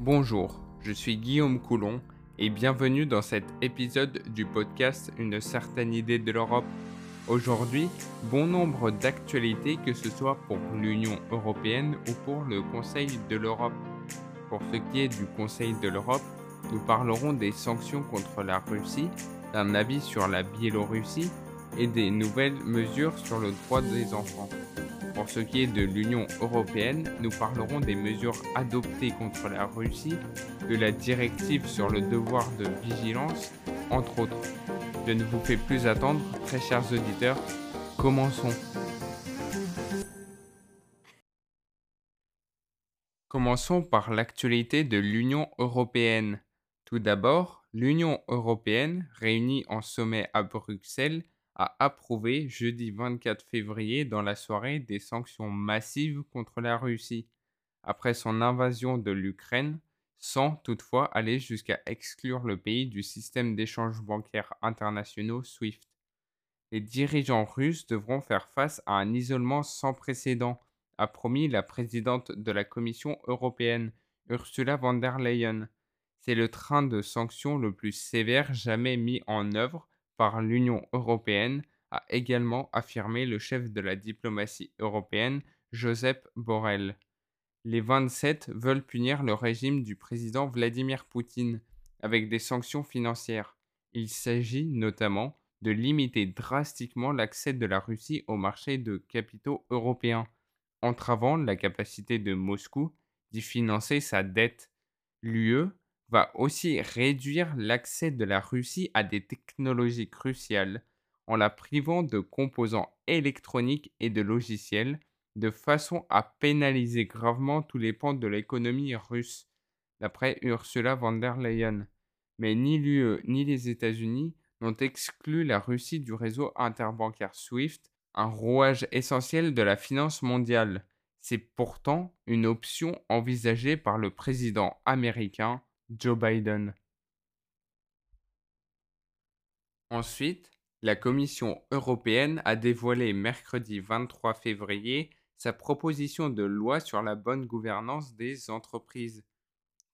Bonjour, je suis Guillaume Coulon et bienvenue dans cet épisode du podcast Une certaine idée de l'Europe. Aujourd'hui, bon nombre d'actualités que ce soit pour l'Union européenne ou pour le Conseil de l'Europe. Pour ce qui est du Conseil de l'Europe, nous parlerons des sanctions contre la Russie, d'un avis sur la Biélorussie et des nouvelles mesures sur le droit des enfants. Pour ce qui est de l'Union européenne, nous parlerons des mesures adoptées contre la Russie, de la directive sur le devoir de vigilance, entre autres. Je ne vous fais plus attendre, très chers auditeurs, commençons. Commençons par l'actualité de l'Union européenne. Tout d'abord, l'Union européenne, réunie en sommet à Bruxelles, a approuvé jeudi 24 février dans la soirée des sanctions massives contre la Russie, après son invasion de l'Ukraine, sans toutefois aller jusqu'à exclure le pays du système d'échanges bancaires internationaux SWIFT. Les dirigeants russes devront faire face à un isolement sans précédent, a promis la présidente de la Commission européenne, Ursula von der Leyen. C'est le train de sanctions le plus sévère jamais mis en œuvre par l'Union européenne, a également affirmé le chef de la diplomatie européenne, Joseph Borrell. Les 27 veulent punir le régime du président Vladimir Poutine avec des sanctions financières. Il s'agit notamment de limiter drastiquement l'accès de la Russie au marché de capitaux européens, entravant la capacité de Moscou d'y financer sa dette. L'UE va aussi réduire l'accès de la Russie à des technologies cruciales en la privant de composants électroniques et de logiciels de façon à pénaliser gravement tous les pans de l'économie russe, d'après Ursula von der Leyen. Mais ni l'UE ni les États-Unis n'ont exclu la Russie du réseau interbancaire SWIFT, un rouage essentiel de la finance mondiale. C'est pourtant une option envisagée par le président américain Joe Biden. Ensuite, la Commission européenne a dévoilé mercredi 23 février sa proposition de loi sur la bonne gouvernance des entreprises.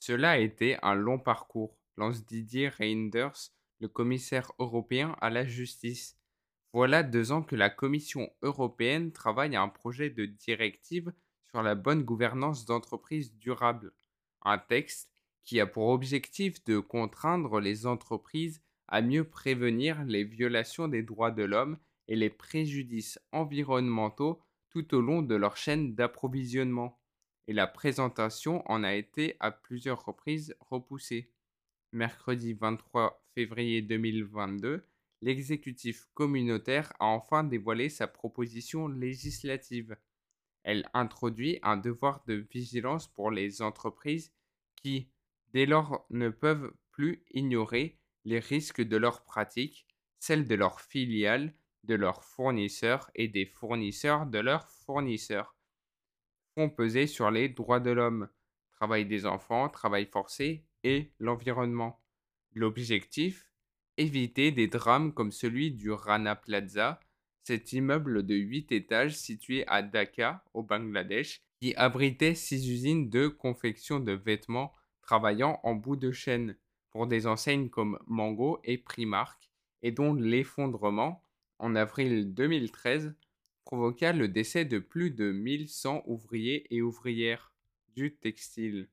Cela a été un long parcours, lance Didier Reinders, le commissaire européen à la justice. Voilà deux ans que la Commission européenne travaille à un projet de directive sur la bonne gouvernance d'entreprises durables, un texte qui a pour objectif de contraindre les entreprises à mieux prévenir les violations des droits de l'homme et les préjudices environnementaux tout au long de leur chaîne d'approvisionnement. Et la présentation en a été à plusieurs reprises repoussée. Mercredi 23 février 2022, l'exécutif communautaire a enfin dévoilé sa proposition législative. Elle introduit un devoir de vigilance pour les entreprises qui, dès lors ne peuvent plus ignorer les risques de leurs pratiques, celles de leurs filiales, de leurs fournisseurs et des fournisseurs de leurs fournisseurs, font peser sur les droits de l'homme, travail des enfants, travail forcé et l'environnement. L'objectif Éviter des drames comme celui du Rana Plaza, cet immeuble de 8 étages situé à Dhaka, au Bangladesh, qui abritait six usines de confection de vêtements travaillant en bout de chaîne pour des enseignes comme Mango et Primark et dont l'effondrement, en avril 2013, provoqua le décès de plus de 1100 ouvriers et ouvrières du textile.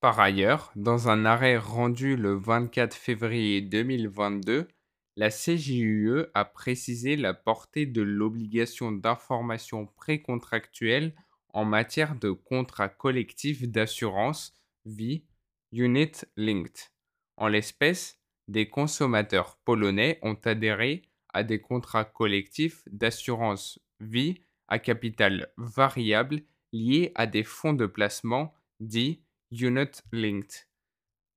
Par ailleurs, dans un arrêt rendu le 24 février 2022, la CJUE a précisé la portée de l'obligation d'information précontractuelle en matière de contrats collectifs d'assurance vie Unit Linked. En l'espèce, des consommateurs polonais ont adhéré à des contrats collectifs d'assurance vie à capital variable liés à des fonds de placement dits Unit Linked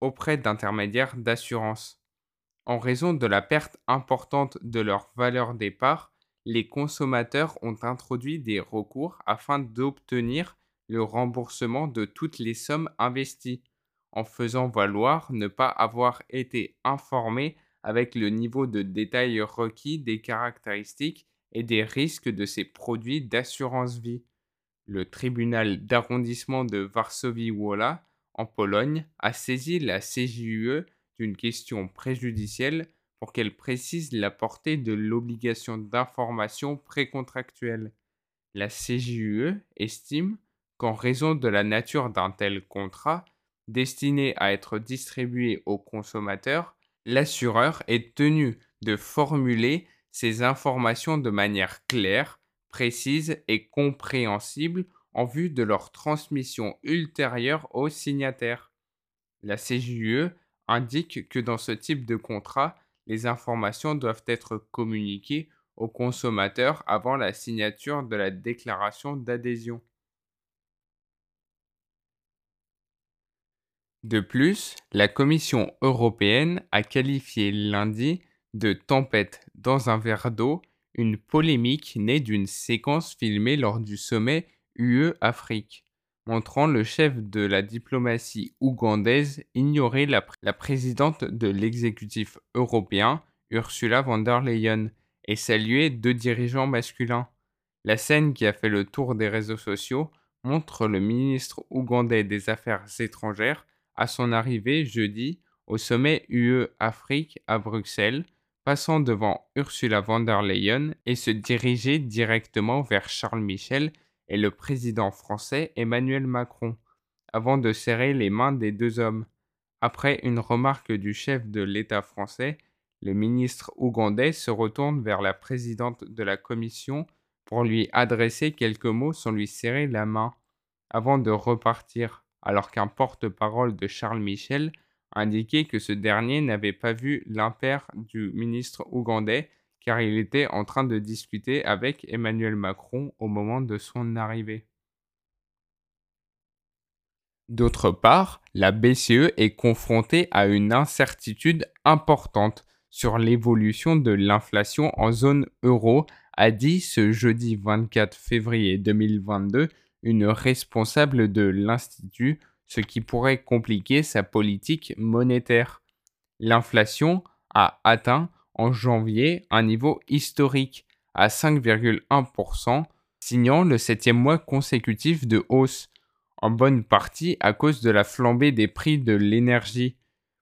auprès d'intermédiaires d'assurance. En raison de la perte importante de leur valeur départ, les consommateurs ont introduit des recours afin d'obtenir le remboursement de toutes les sommes investies, en faisant valoir ne pas avoir été informés avec le niveau de détail requis des caractéristiques et des risques de ces produits d'assurance vie. le tribunal d'arrondissement de Varsovie-Wola, en Pologne, a saisi la CJUE d'une question préjudicielle pour qu'elle précise la portée de l'obligation d'information précontractuelle. La CJUE estime qu'en raison de la nature d'un tel contrat, destiné à être distribué aux consommateurs, l'assureur est tenu de formuler ces informations de manière claire, précise et compréhensible en vue de leur transmission ultérieure aux signataires. La CJUE indique que dans ce type de contrat, les informations doivent être communiquées aux consommateurs avant la signature de la déclaration d'adhésion. De plus, la Commission européenne a qualifié lundi de tempête dans un verre d'eau une polémique née d'une séquence filmée lors du sommet UE-Afrique, montrant le chef de la diplomatie ougandaise ignorer la, présidente de l'exécutif européen, Ursula von der Leyen, et saluer deux dirigeants masculins. La scène qui a fait le tour des réseaux sociaux montre le ministre ougandais des Affaires étrangères à son arrivée jeudi au sommet UE-Afrique à Bruxelles, passant devant Ursula von der Leyen et se diriger directement vers Charles Michel et le président français Emmanuel Macron, avant de serrer les mains des deux hommes. Après une remarque du chef de l'État français, le ministre ougandais se retourne vers la présidente de la commission pour lui adresser quelques mots sans lui serrer la main, avant de repartir, alors qu'un porte-parole de Charles Michel indiqué que ce dernier n'avait pas vu l'impair du ministre ougandais car il était en train de discuter avec Emmanuel Macron au moment de son arrivée. D'autre part, la BCE est confrontée à une incertitude importante sur l'évolution de l'inflation en zone euro, a dit ce jeudi 24 février 2022 une responsable de l'Institut ce qui pourrait compliquer sa politique monétaire. L'inflation a atteint en janvier un niveau historique à 5,1%, signant le septième mois consécutif de hausse, en bonne partie à cause de la flambée des prix de l'énergie.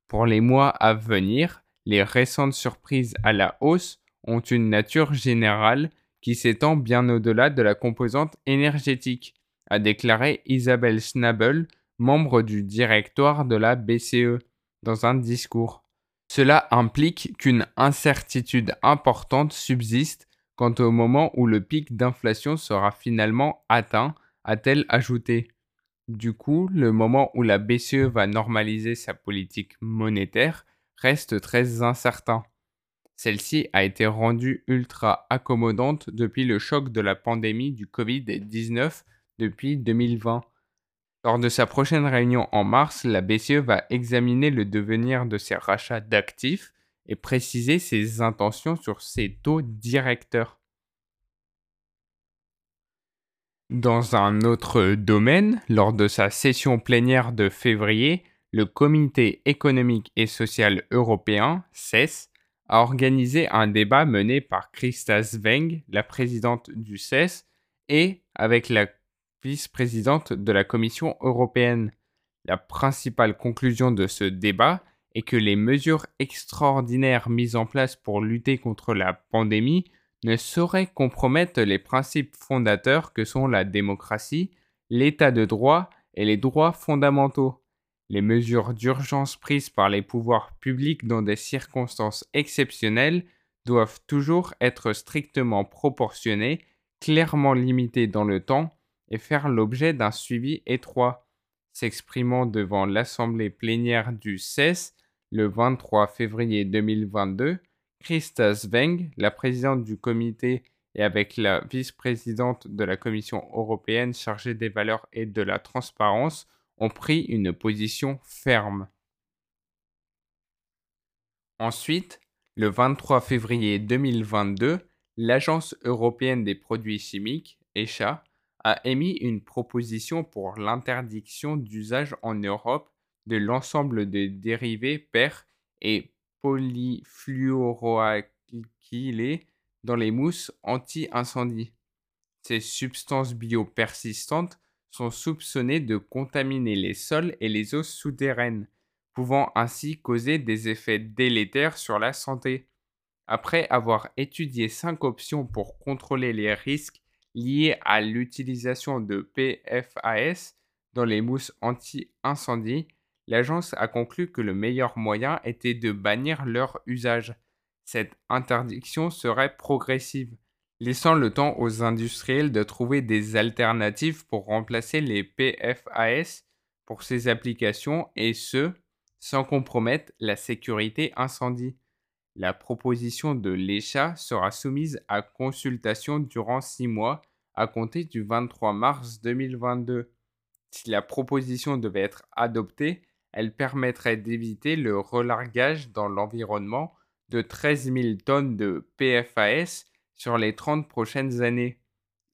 Pour les mois à venir, les récentes surprises à la hausse ont une nature générale qui s'étend bien au-delà de la composante énergétique, a déclaré Isabelle Schnabel, membre du directoire de la BCE, dans un discours. Cela implique qu'une incertitude importante subsiste quant au moment où le pic d'inflation sera finalement atteint, a-t-elle ajouté. Du coup, le moment où la BCE va normaliser sa politique monétaire reste très incertain. Celle-ci a été rendue ultra accommodante depuis le choc de la pandémie du Covid-19 depuis 2020 lors de sa prochaine réunion en mars, la BCE va examiner le devenir de ses rachats d'actifs et préciser ses intentions sur ses taux directeurs. Dans un autre domaine, lors de sa session plénière de février, le Comité économique et social européen, CES, a organisé un débat mené par Christa Sveng, la présidente du CES, et avec la vice-présidente de la Commission européenne. La principale conclusion de ce débat est que les mesures extraordinaires mises en place pour lutter contre la pandémie ne sauraient compromettre les principes fondateurs que sont la démocratie, l'état de droit et les droits fondamentaux. Les mesures d'urgence prises par les pouvoirs publics dans des circonstances exceptionnelles doivent toujours être strictement proportionnées, clairement limitées dans le temps et faire l'objet d'un suivi étroit. S'exprimant devant l'Assemblée plénière du CES le 23 février 2022, Christa Sveng, la présidente du comité et avec la vice-présidente de la Commission européenne chargée des valeurs et de la transparence, ont pris une position ferme. Ensuite, le 23 février 2022, l'Agence européenne des produits chimiques, ECHA, a émis une proposition pour l'interdiction d'usage en Europe de l'ensemble des dérivés per et polyfluoroalkylés dans les mousses anti-incendie. Ces substances biopersistantes sont soupçonnées de contaminer les sols et les eaux souterraines, pouvant ainsi causer des effets délétères sur la santé. Après avoir étudié cinq options pour contrôler les risques liés à l'utilisation de PFAS dans les mousses anti-incendie, l'agence a conclu que le meilleur moyen était de bannir leur usage. Cette interdiction serait progressive, laissant le temps aux industriels de trouver des alternatives pour remplacer les PFAS pour ces applications et ce, sans compromettre la sécurité incendie. La proposition de l'ECHA sera soumise à consultation durant six mois à compter du 23 mars 2022. Si la proposition devait être adoptée, elle permettrait d'éviter le relargage dans l'environnement de 13 000 tonnes de PFAS sur les 30 prochaines années.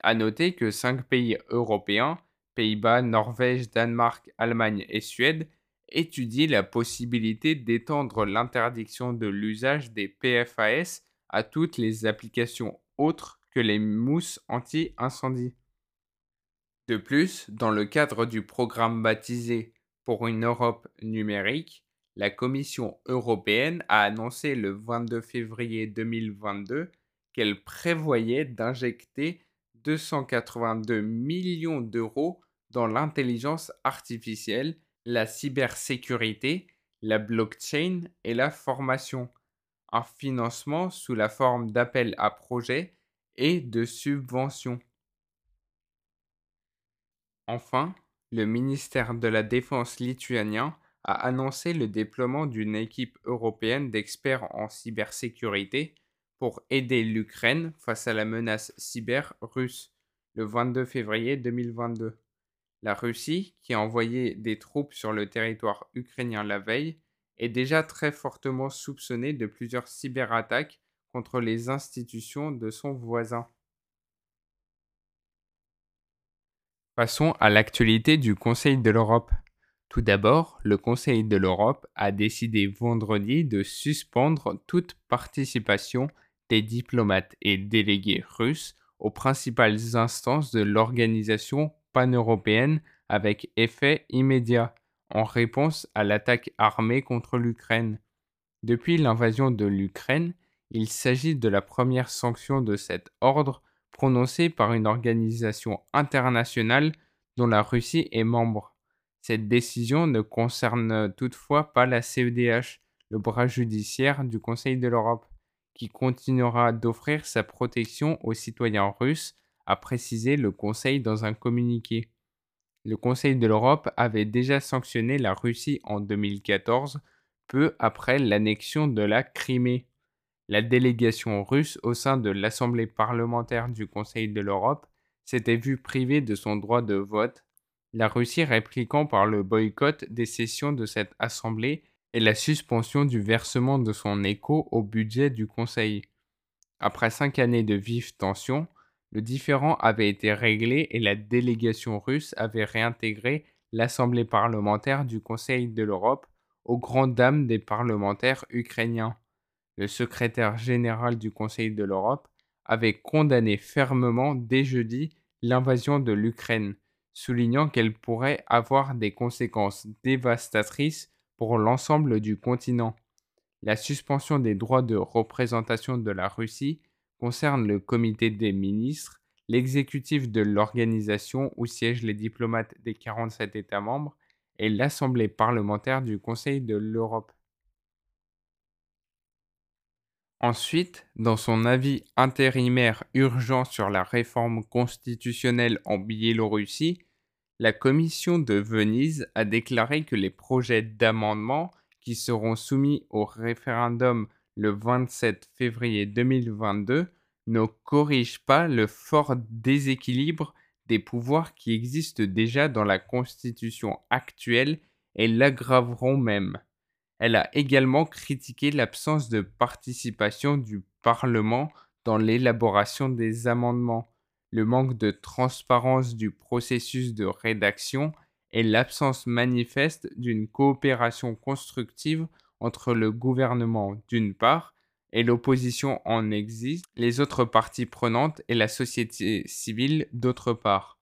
À noter que cinq pays européens, Pays-Bas, Norvège, Danemark, Allemagne et Suède, étudie la possibilité d'étendre l'interdiction de l'usage des PFAS à toutes les applications autres que les mousses anti-incendie. De plus, dans le cadre du programme baptisé Pour une Europe numérique, la Commission européenne a annoncé le 22 février 2022 qu'elle prévoyait d'injecter 282 millions d'euros dans l'intelligence artificielle la cybersécurité, la blockchain et la formation, un financement sous la forme d'appels à projets et de subventions. Enfin, le ministère de la Défense lituanien a annoncé le déploiement d'une équipe européenne d'experts en cybersécurité pour aider l'Ukraine face à la menace cyber russe le 22 février 2022. La Russie, qui a envoyé des troupes sur le territoire ukrainien la veille, est déjà très fortement soupçonnée de plusieurs cyberattaques contre les institutions de son voisin. Passons à l'actualité du Conseil de l'Europe. Tout d'abord, le Conseil de l'Europe a décidé vendredi de suspendre toute participation des diplomates et délégués russes aux principales instances de l'organisation pan-européenne avec effet immédiat en réponse à l'attaque armée contre l'Ukraine. Depuis l'invasion de l'Ukraine, il s'agit de la première sanction de cet ordre prononcée par une organisation internationale dont la Russie est membre. Cette décision ne concerne toutefois pas la CEDH, le bras judiciaire du Conseil de l'Europe, qui continuera d'offrir sa protection aux citoyens russes a précisé le Conseil dans un communiqué. Le Conseil de l'Europe avait déjà sanctionné la Russie en 2014, peu après l'annexion de la Crimée. La délégation russe au sein de l'Assemblée parlementaire du Conseil de l'Europe s'était vue privée de son droit de vote, la Russie répliquant par le boycott des sessions de cette Assemblée et la suspension du versement de son écho au budget du Conseil. Après cinq années de vives tensions, le différend avait été réglé et la délégation russe avait réintégré l'Assemblée parlementaire du Conseil de l'Europe aux grandes dames des parlementaires ukrainiens. Le secrétaire général du Conseil de l'Europe avait condamné fermement dès jeudi l'invasion de l'Ukraine, soulignant qu'elle pourrait avoir des conséquences dévastatrices pour l'ensemble du continent. La suspension des droits de représentation de la Russie concerne le comité des ministres, l'exécutif de l'organisation où siègent les diplomates des 47 États membres et l'Assemblée parlementaire du Conseil de l'Europe. Ensuite, dans son avis intérimaire urgent sur la réforme constitutionnelle en Biélorussie, la Commission de Venise a déclaré que les projets d'amendement qui seront soumis au référendum le 27 février 2022 ne corrige pas le fort déséquilibre des pouvoirs qui existent déjà dans la Constitution actuelle et l'aggraveront même. Elle a également critiqué l'absence de participation du Parlement dans l'élaboration des amendements, le manque de transparence du processus de rédaction et l'absence manifeste d'une coopération constructive entre le gouvernement d'une part et l'opposition en existe, les autres parties prenantes et la société civile d'autre part.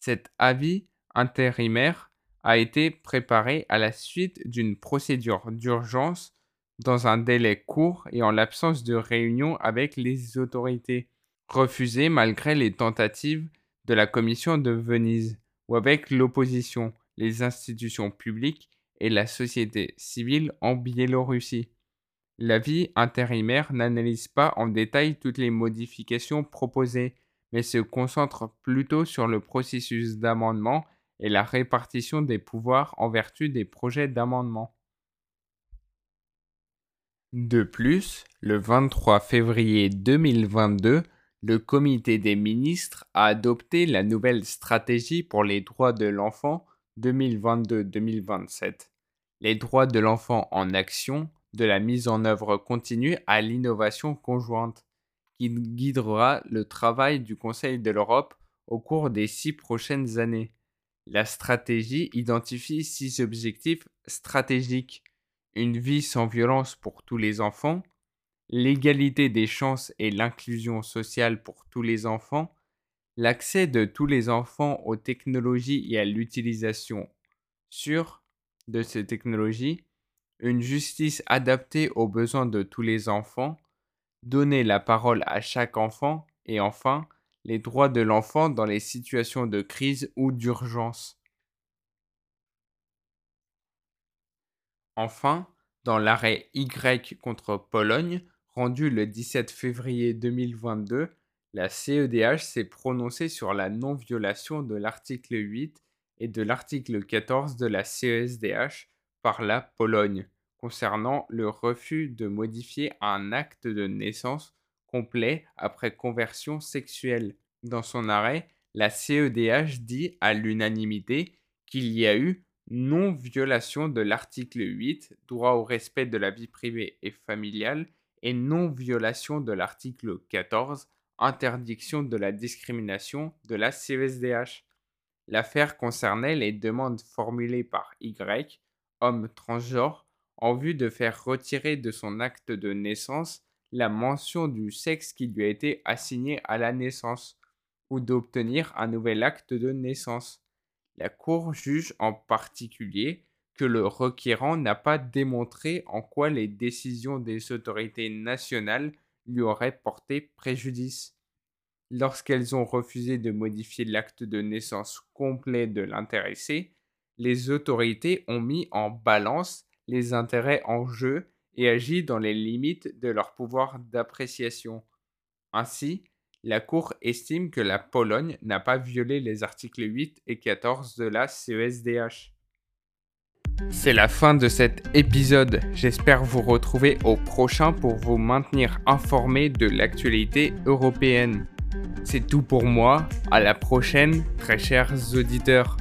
Cet avis intérimaire a été préparé à la suite d'une procédure d'urgence dans un délai court et en l'absence de réunion avec les autorités, refusé malgré les tentatives de la Commission de Venise, ou avec l'opposition, les institutions publiques et la société civile en Biélorussie. L'avis intérimaire n'analyse pas en détail toutes les modifications proposées, mais se concentre plutôt sur le processus d'amendement et la répartition des pouvoirs en vertu des projets d'amendement. De plus, le 23 février 2022, le comité des ministres a adopté la nouvelle stratégie pour les droits de l'enfant 2022-2027. Les droits de l'enfant en action de la mise en œuvre continue à l'innovation conjointe, qui guidera le travail du Conseil de l'Europe au cours des six prochaines années. La stratégie identifie six objectifs stratégiques. Une vie sans violence pour tous les enfants, l'égalité des chances et l'inclusion sociale pour tous les enfants, l'accès de tous les enfants aux technologies et à l'utilisation sûre de ces technologies, une justice adaptée aux besoins de tous les enfants, donner la parole à chaque enfant et enfin les droits de l'enfant dans les situations de crise ou d'urgence. Enfin, dans l'arrêt Y contre Pologne, rendu le 17 février 2022, la CEDH s'est prononcée sur la non-violation de l'article 8 et de l'article 14 de la CESDH par la Pologne concernant le refus de modifier un acte de naissance complet après conversion sexuelle. Dans son arrêt, la CEDH dit à l'unanimité qu'il y a eu non-violation de l'article 8, droit au respect de la vie privée et familiale, et non-violation de l'article 14, interdiction de la discrimination de la CESDH. L'affaire concernait les demandes formulées par Y, homme transgenre, en vue de faire retirer de son acte de naissance la mention du sexe qui lui a été assigné à la naissance, ou d'obtenir un nouvel acte de naissance. La Cour juge en particulier que le requérant n'a pas démontré en quoi les décisions des autorités nationales lui auraient porté préjudice. Lorsqu'elles ont refusé de modifier l'acte de naissance complet de l'intéressé, les autorités ont mis en balance les intérêts en jeu et agi dans les limites de leur pouvoir d'appréciation. Ainsi, la Cour estime que la Pologne n'a pas violé les articles 8 et 14 de la CESDH. C'est la fin de cet épisode. J'espère vous retrouver au prochain pour vous maintenir informé de l'actualité européenne. C'est tout pour moi. À la prochaine, très chers auditeurs.